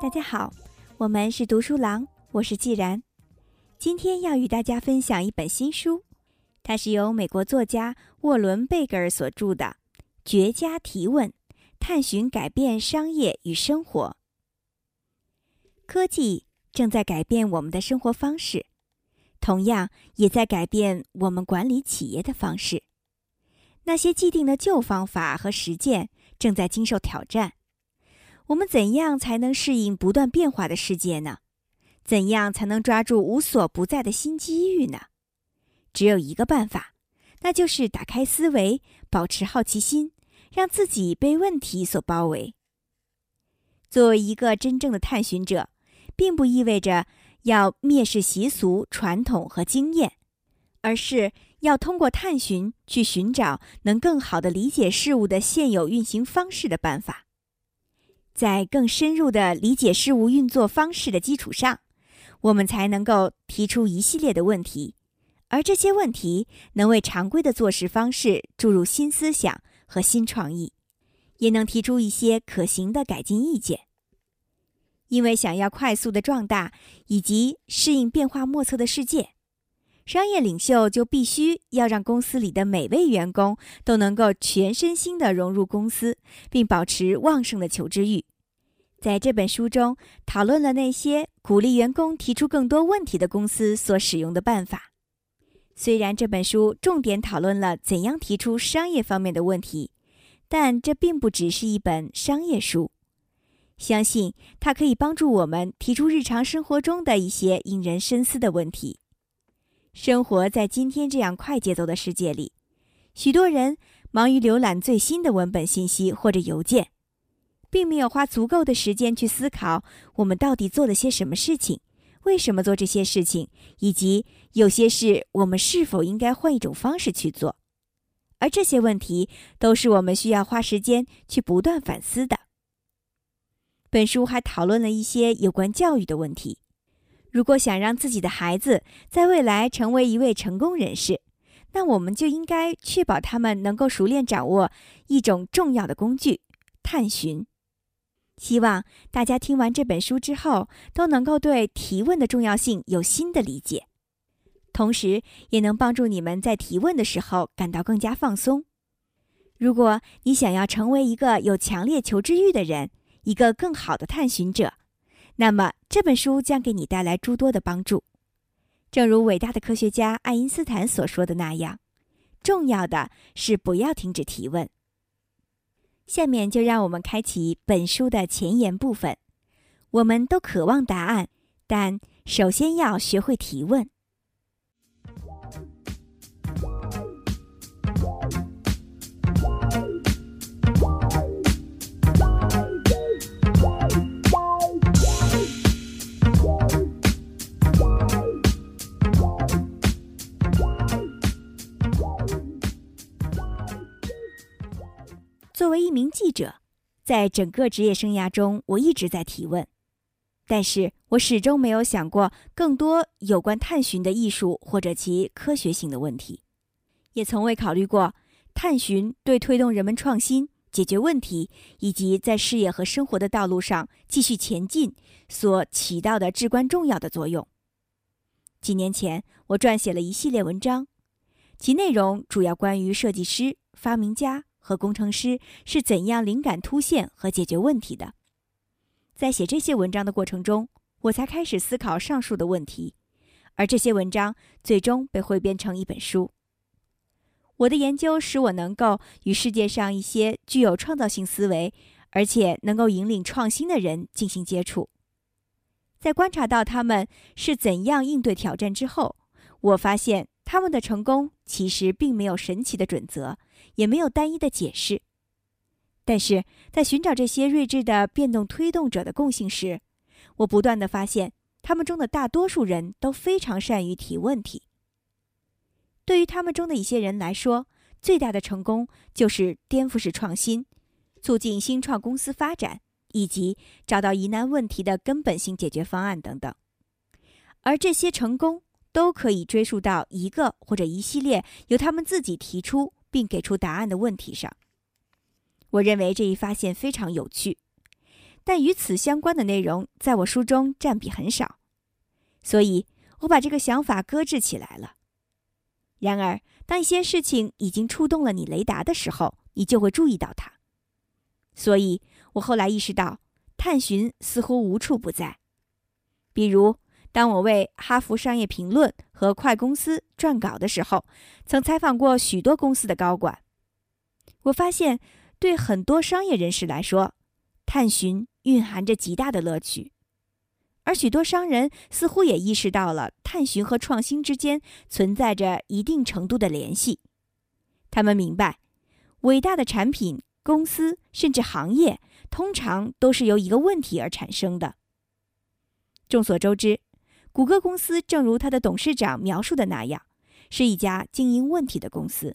大家好，我们是读书郎，我是既然。今天要与大家分享一本新书，它是由美国作家沃伦·贝格尔所著的《绝佳提问：探寻改变商业与生活》。科技正在改变我们的生活方式，同样也在改变我们管理企业的方式。那些既定的旧方法和实践正在经受挑战。我们怎样才能适应不断变化的世界呢？怎样才能抓住无所不在的新机遇呢？只有一个办法，那就是打开思维，保持好奇心，让自己被问题所包围。作为一个真正的探寻者，并不意味着要蔑视习俗、传统和经验，而是要通过探寻去寻找能更好的理解事物的现有运行方式的办法。在更深入的理解事物运作方式的基础上，我们才能够提出一系列的问题，而这些问题能为常规的做事方式注入新思想和新创意，也能提出一些可行的改进意见。因为想要快速的壮大以及适应变化莫测的世界，商业领袖就必须要让公司里的每位员工都能够全身心的融入公司，并保持旺盛的求知欲。在这本书中，讨论了那些鼓励员工提出更多问题的公司所使用的办法。虽然这本书重点讨论了怎样提出商业方面的问题，但这并不只是一本商业书。相信它可以帮助我们提出日常生活中的一些引人深思的问题。生活在今天这样快节奏的世界里，许多人忙于浏览最新的文本信息或者邮件。并没有花足够的时间去思考我们到底做了些什么事情，为什么做这些事情，以及有些事我们是否应该换一种方式去做。而这些问题都是我们需要花时间去不断反思的。本书还讨论了一些有关教育的问题。如果想让自己的孩子在未来成为一位成功人士，那我们就应该确保他们能够熟练掌握一种重要的工具——探寻。希望大家听完这本书之后，都能够对提问的重要性有新的理解，同时也能帮助你们在提问的时候感到更加放松。如果你想要成为一个有强烈求知欲的人，一个更好的探寻者，那么这本书将给你带来诸多的帮助。正如伟大的科学家爱因斯坦所说的那样，重要的是不要停止提问。下面就让我们开启本书的前言部分。我们都渴望答案，但首先要学会提问。作为一名记者，在整个职业生涯中，我一直在提问，但是我始终没有想过更多有关探寻的艺术或者其科学性的问题，也从未考虑过探寻对推动人们创新、解决问题以及在事业和生活的道路上继续前进所起到的至关重要的作用。几年前，我撰写了一系列文章，其内容主要关于设计师、发明家。和工程师是怎样灵感突现和解决问题的？在写这些文章的过程中，我才开始思考上述的问题，而这些文章最终被汇编成一本书。我的研究使我能够与世界上一些具有创造性思维，而且能够引领创新的人进行接触。在观察到他们是怎样应对挑战之后，我发现他们的成功其实并没有神奇的准则。也没有单一的解释，但是在寻找这些睿智的变动推动者的共性时，我不断的发现，他们中的大多数人都非常善于提问题。对于他们中的一些人来说，最大的成功就是颠覆式创新，促进新创公司发展，以及找到疑难问题的根本性解决方案等等。而这些成功都可以追溯到一个或者一系列由他们自己提出并给出答案的问题上。我认为这一发现非常有趣，但与此相关的内容在我书中占比很少，所以我把这个想法搁置起来了。然而，当一些事情已经触动了你雷达的时候，你就会注意到它。所以我后来意识到，探寻似乎无处不在。比如，当我为《哈佛商业评论》和《快公司》撰稿的时候，曾采访过许多公司的高管。我发现，对很多商业人士来说，探寻蕴含着极大的乐趣，而许多商人似乎也意识到了探寻和创新之间存在着一定程度的联系。他们明白，伟大的产品。公司甚至行业通常都是由一个问题而产生的。众所周知，谷歌公司正如它的董事长描述的那样，是一家经营问题的公司。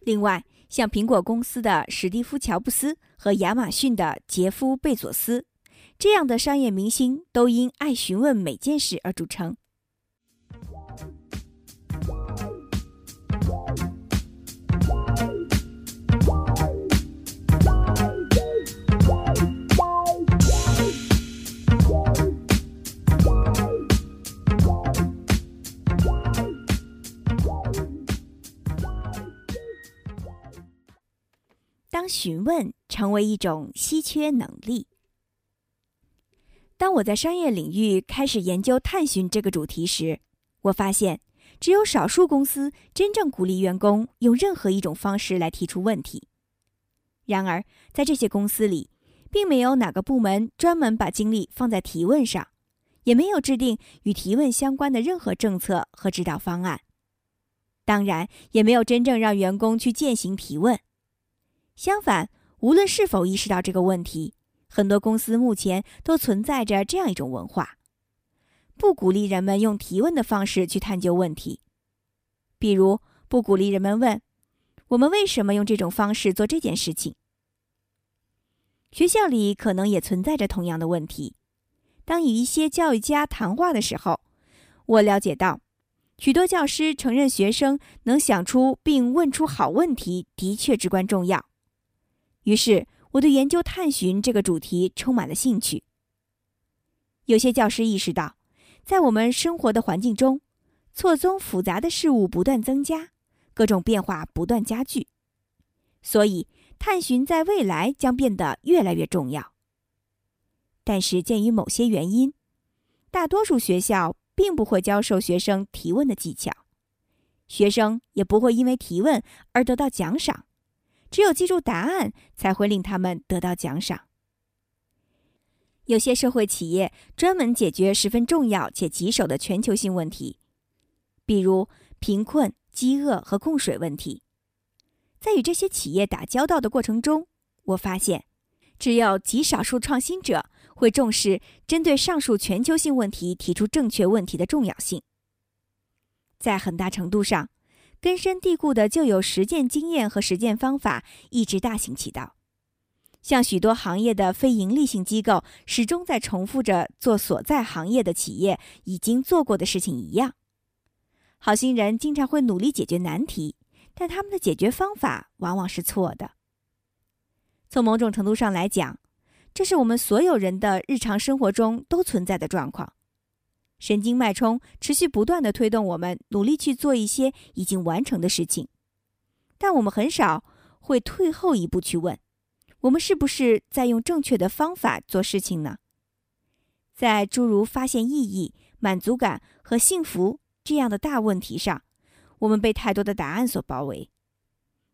另外，像苹果公司的史蒂夫·乔布斯和亚马逊的杰夫·贝佐斯这样的商业明星，都因爱询问每件事而著称。当询问成为一种稀缺能力，当我在商业领域开始研究探寻这个主题时，我发现只有少数公司真正鼓励员工用任何一种方式来提出问题。然而，在这些公司里，并没有哪个部门专门把精力放在提问上，也没有制定与提问相关的任何政策和指导方案。当然，也没有真正让员工去践行提问。相反，无论是否意识到这个问题，很多公司目前都存在着这样一种文化：不鼓励人们用提问的方式去探究问题。比如，不鼓励人们问“我们为什么用这种方式做这件事情”。学校里可能也存在着同样的问题。当与一些教育家谈话的时候，我了解到。许多教师承认，学生能想出并问出好问题的确至关重要。于是，我对研究探寻这个主题充满了兴趣。有些教师意识到，在我们生活的环境中，错综复杂的事物不断增加，各种变化不断加剧，所以探寻在未来将变得越来越重要。但是，鉴于某些原因，大多数学校并不会教授学生提问的技巧，学生也不会因为提问而得到奖赏。只有记住答案，才会令他们得到奖赏。有些社会企业专门解决十分重要且棘手的全球性问题，比如贫困、饥饿和供水问题。在与这些企业打交道的过程中，我发现，只有极少数创新者会重视针对上述全球性问题提出正确问题的重要性。在很大程度上。根深蒂固的旧有实践经验和实践方法一直大行其道，像许多行业的非盈利性机构始终在重复着做所在行业的企业已经做过的事情一样。好心人经常会努力解决难题，但他们的解决方法往往是错的。从某种程度上来讲，这是我们所有人的日常生活中都存在的状况。神经脉冲持续不断的推动我们努力去做一些已经完成的事情，但我们很少会退后一步去问：我们是不是在用正确的方法做事情呢？在诸如发现意义、满足感和幸福这样的大问题上，我们被太多的答案所包围。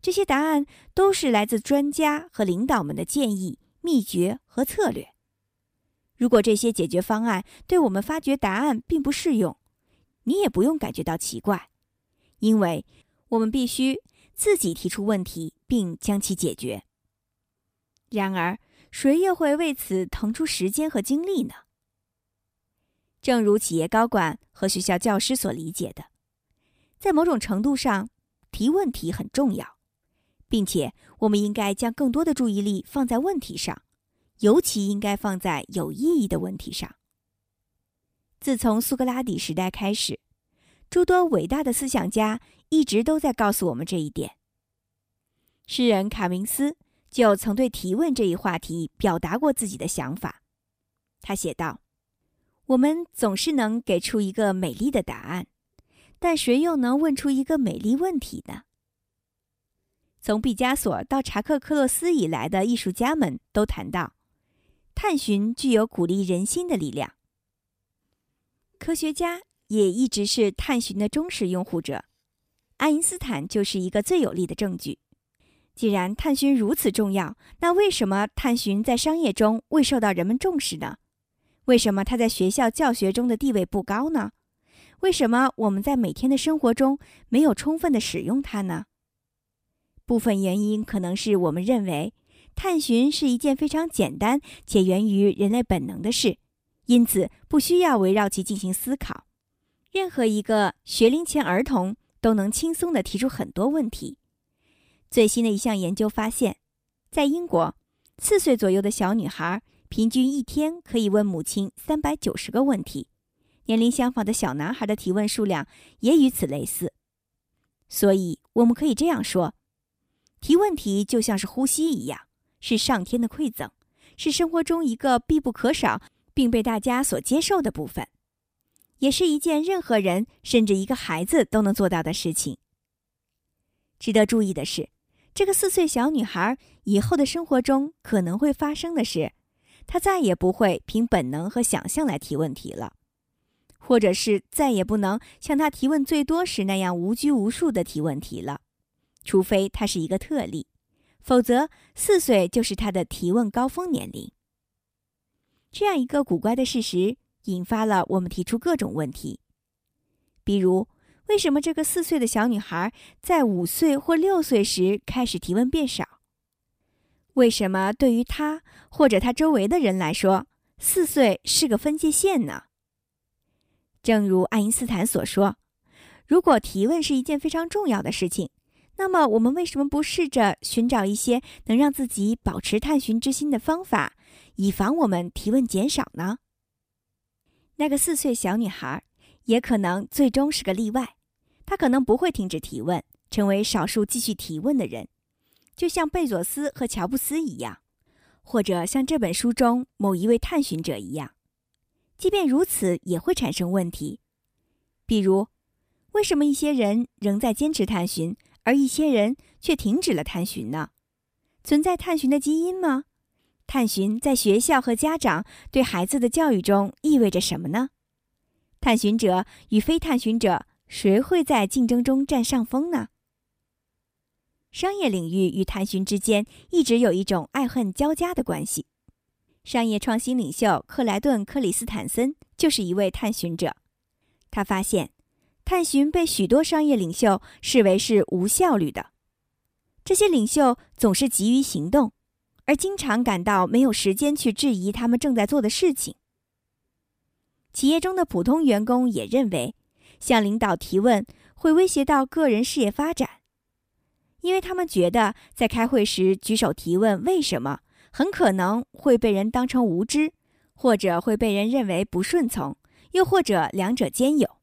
这些答案都是来自专家和领导们的建议、秘诀和策略。如果这些解决方案对我们发掘答案并不适用，你也不用感觉到奇怪，因为我们必须自己提出问题并将其解决。然而，谁又会为此腾出时间和精力呢？正如企业高管和学校教师所理解的，在某种程度上，提问题很重要，并且我们应该将更多的注意力放在问题上。尤其应该放在有意义的问题上。自从苏格拉底时代开始，诸多伟大的思想家一直都在告诉我们这一点。诗人卡明斯就曾对提问这一话题表达过自己的想法。他写道：“我们总是能给出一个美丽的答案，但谁又能问出一个美丽问题呢？”从毕加索到查克·克洛斯以来的艺术家们都谈到，探寻具有鼓励人心的力量。科学家也一直是探寻的忠实拥护者，爱因斯坦就是一个最有力的证据。既然探寻如此重要，那为什么探寻在商业中未受到人们重视呢？为什么它在学校教学中的地位不高呢？为什么我们在每天的生活中没有充分的使用它呢？部分原因可能是我们认为探寻是一件非常简单且源于人类本能的事，因此不需要围绕其进行思考。任何一个学龄前儿童都能轻松地提出很多问题。最新的一项研究发现，在英国，四岁左右的小女孩平均一天可以问母亲三百九十个问题，年龄相仿的小男孩的提问数量也与此类似。所以，我们可以这样说。提问题就像是呼吸一样，是上天的馈赠，是生活中一个必不可少并被大家所接受的部分，也是一件任何人甚至一个孩子都能做到的事情。值得注意的是，这个四岁小女孩以后的生活中可能会发生的事，她再也不会凭本能和想象来提问题了，或者是再也不能像她提问最多时那样无拘无束的提问题了。除非她是一个特例，否则四岁就是他的提问高峰年龄。这样一个古怪的事实引发了我们提出各种问题，比如为什么这个四岁的小女孩在五岁或六岁时开始提问变少？为什么对于她或者她周围的人来说，四岁是个分界线呢？正如爱因斯坦所说，如果提问是一件非常重要的事情。那么，我们为什么不试着寻找一些能让自己保持探寻之心的方法，以防我们提问减少呢？那个四岁小女孩也可能最终是个例外，她可能不会停止提问，成为少数继续提问的人，就像贝佐斯和乔布斯一样，或者像这本书中某一位探寻者一样。即便如此，也会产生问题，比如，为什么一些人仍在坚持探寻？而一些人却停止了探寻呢？存在探寻的基因吗？探寻在学校和家长对孩子的教育中意味着什么呢？探寻者与非探寻者，谁会在竞争中占上风呢？商业领域与探寻之间一直有一种爱恨交加的关系。商业创新领袖克莱顿·克里斯坦森就是一位探寻者，他发现。探寻被许多商业领袖视为是无效率的，这些领袖总是急于行动，而经常感到没有时间去质疑他们正在做的事情。企业中的普通员工也认为，向领导提问会威胁到个人事业发展，因为他们觉得在开会时举手提问“为什么”很可能会被人当成无知，或者会被人认为不顺从，又或者两者兼有。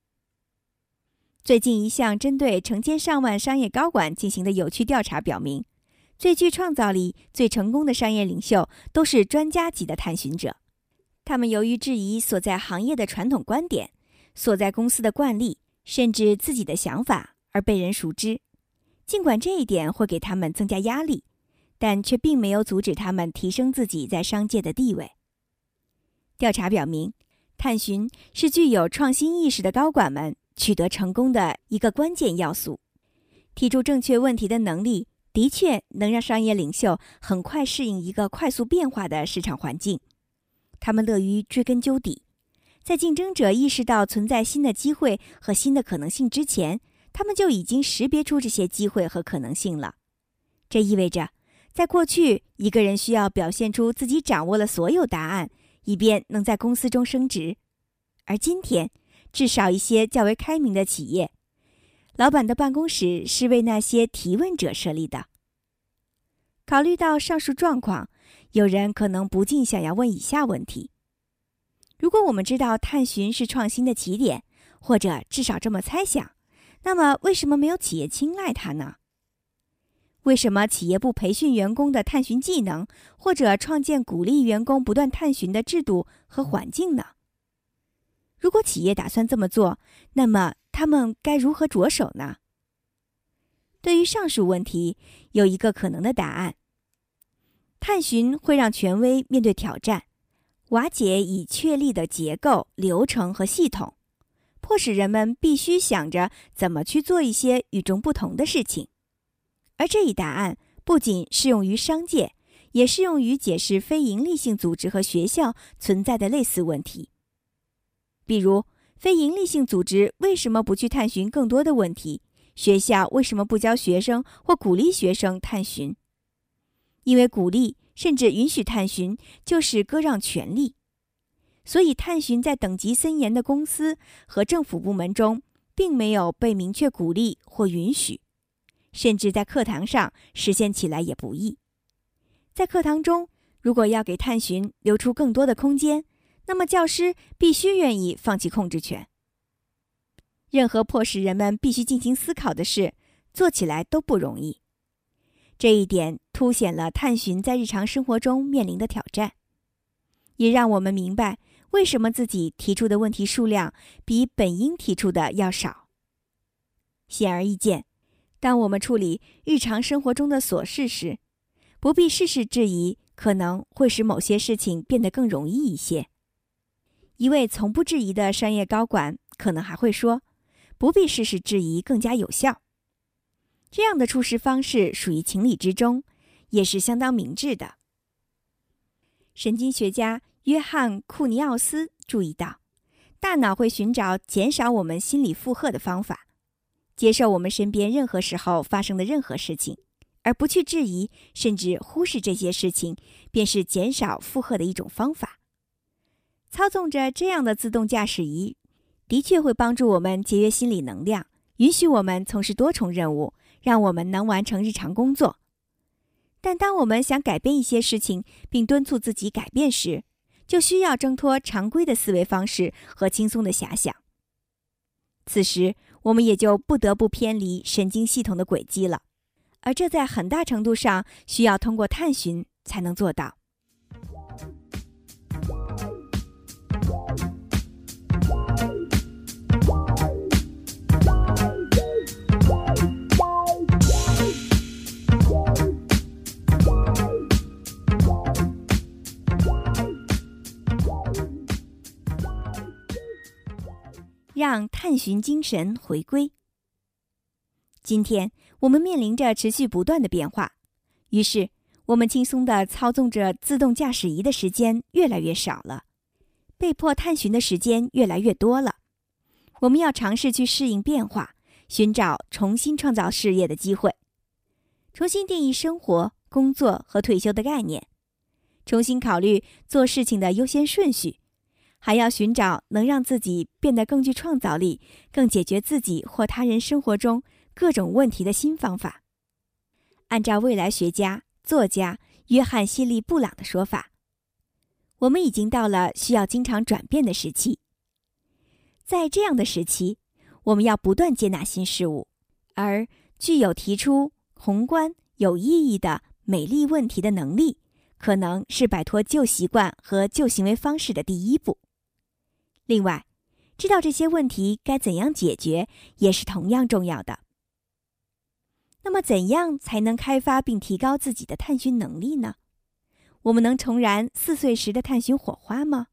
最近一项针对成千上万商业高管进行的有趣调查表明，最具创造力、最成功的商业领袖都是专家级的探寻者。他们由于质疑所在行业的传统观点、所在公司的惯例，甚至自己的想法而被人熟知。尽管这一点会给他们增加压力，但却并没有阻止他们提升自己在商界的地位。调查表明，探寻是具有创新意识的高管们。取得成功的一个关键要素，提出正确问题的能力，的确能让商业领袖很快适应一个快速变化的市场环境。他们乐于追根究底，在竞争者意识到存在新的机会和新的可能性之前，他们就已经识别出这些机会和可能性了。这意味着，在过去，一个人需要表现出自己掌握了所有答案，以便能在公司中升职，而今天。至少一些较为开明的企业，老板的办公室是为那些提问者设立的。考虑到上述状况，有人可能不禁想要问以下问题：如果我们知道探寻是创新的起点，或者至少这么猜想。那么，为什么没有企业青睐它呢？为什么企业不培训员工的探寻技能，或者创建鼓励员工不断探寻的制度和环境呢？如果企业打算这么做，那么他们该如何着手呢？对于上述问题，有一个可能的答案：探寻会让权威面对挑战，瓦解已确立的结构、流程和系统，迫使人们必须想着怎么去做一些与众不同的事情。而这一答案不仅适用于商界，也适用于解释非营利性组织和学校存在的类似问题。比如，非营利性组织为什么不去探寻更多的问题？学校为什么不教学生或鼓励学生探寻？因为鼓励甚至允许探寻就是割让权利，所以探寻在等级森严的公司和政府部门中，并没有被明确鼓励或允许。甚至在课堂上实现起来也不易。在课堂中，如果要给探寻留出更多的空间，那么教师必须愿意放弃控制权。任何迫使人们必须进行思考的事，做起来都不容易。这一点凸显了探寻在日常生活中面临的挑战，也让我们明白为什么自己提出的问题数量比本应提出的要少。显而易见。当我们处理日常生活中的琐事时，不必事事质疑，可能会使某些事情变得更容易一些。一位从不质疑的商业高管可能还会说：“不必事事质疑更加有效。”这样的处事方式属于情理之中，也是相当明智的。神经学家约翰·库尼奥斯注意到，大脑会寻找减少我们心理负荷的方法。接受我们身边任何时候发生的任何事情，而不去质疑甚至忽视这些事情，便是减少负荷的一种方法。操纵着这样的自动驾驶仪，的确会帮助我们节约心理能量，允许我们从事多重任务，让我们能完成日常工作。但当我们想改变一些事情，并敦促自己改变时，就需要挣脱常规的思维方式和轻松的遐想。此时，我们也就不得不偏离神经系统的轨迹了，而这在很大程度上需要通过探寻才能做到。让探寻精神回归。今天我们面临着持续不断的变化，于是我们轻松的操纵着自动驾驶仪的时间越来越少了，被迫探寻的时间越来越多了。我们要尝试去适应变化，寻找重新创造事业的机会，重新定义生活、工作和退休的概念，重新考虑做事情的优先顺序。还要寻找能让自己变得更具创造力、更解决自己或他人生活中各种问题的新方法。按照未来学家、作家约翰·希利·布朗的说法，我们已经到了需要经常转变的时期。在这样的时期，我们要不断接纳新事物，而具有提出宏观、有意义的美丽问题的能力，可能是摆脱旧习惯和旧行为方式的第一步。另外，知道这些问题该怎样解决也是同样重要的。那么，怎样才能开发并提高自己的探寻能力呢？我们能重燃四岁时的探寻火花吗？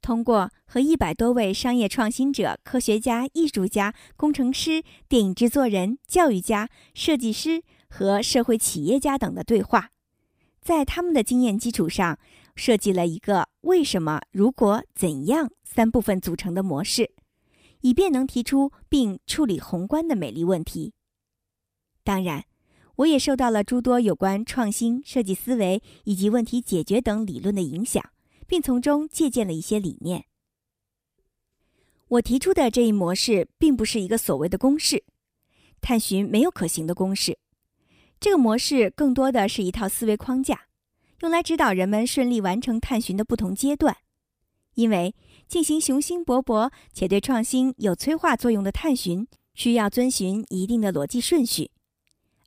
通过和一百多位商业创新者、科学家、艺术家、工程师、电影制作人、教育家、设计师和社会企业家等的对话，在他们的经验基础上。设计了一个为什么、如果、怎样三部分组成的模式，以便能提出并处理宏观的美丽问题。当然，我也受到了诸多有关创新、设计思维以及问题解决等理论的影响，并从中借鉴了一些理念。我提出的这一模式并不是一个所谓的公式，探寻没有可行的公式。这个模式更多的是一套思维框架。用来指导人们顺利完成探寻的不同阶段，因为进行雄心勃勃且对创新有催化作用的探寻，需要遵循一定的逻辑顺序，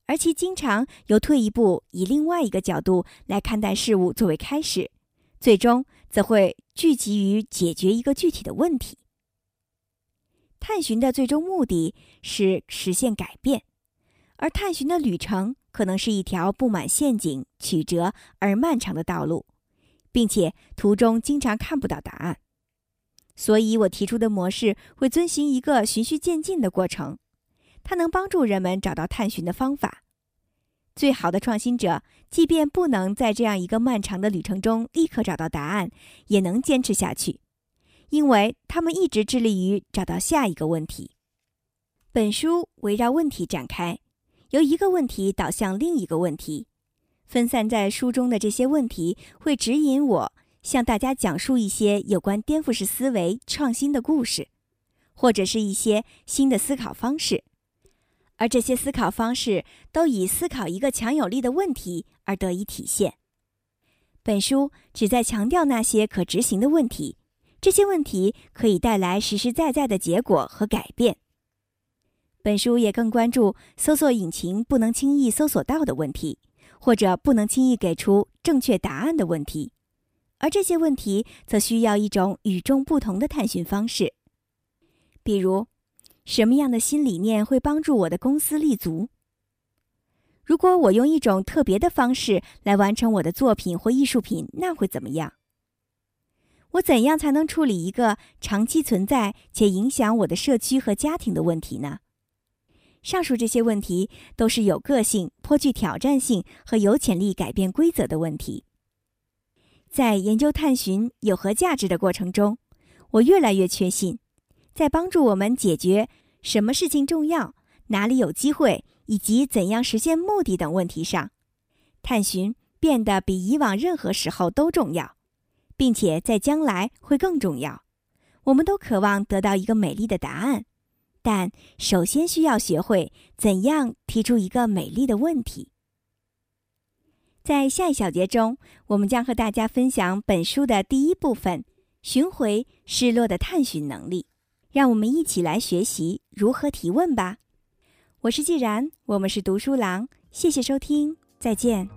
而其经常由退一步，以另外一个角度来看待事物作为开始，最终则会聚集于解决一个具体的问题。探寻的最终目的是实现改变，而探寻的旅程。可能是一条布满陷阱、曲折而漫长的道路，并且途中经常看不到答案。所以我提出的模式会遵循一个循序渐进的过程，它能帮助人们找到探寻的方法。最好的创新者，即便不能在这样一个漫长的旅程中立刻找到答案，也能坚持下去，因为他们一直致力于找到下一个问题。本书围绕问题展开。由一个问题导向另一个问题，分散在书中的这些问题会指引我向大家讲述一些有关颠覆式思维创新的故事，或者是一些新的思考方式，而这些思考方式都以思考一个强有力的问题而得以体现。本书旨在强调那些可执行的问题，这些问题可以带来实实在在的结果和改变。本书也更关注搜索引擎不能轻易搜索到的问题，或者不能轻易给出正确答案的问题，而这些问题则需要一种与众不同的探寻方式。比如，什么样的新理念会帮助我的公司立足？如果我用一种特别的方式来完成我的作品或艺术品，那会怎么样？我怎样才能处理一个长期存在且影响我的社区和家庭的问题呢？上述这些问题都是有个性、颇具挑战性和有潜力改变规则的问题。在研究探寻有何价值的过程中，我越来越确信，在帮助我们解决什么事情重要、哪里有机会以及怎样实现目的等问题上，探寻变得比以往任何时候都重要，并且在将来会更重要。我们都渴望得到一个美丽的答案。但首先需要学会怎样提出一个美丽的问题。在下一小节中，我们将和大家分享本书的第一部分——寻回失落的探寻能力。让我们一起来学习如何提问吧。我是既然，我们是读书郎，谢谢收听，再见。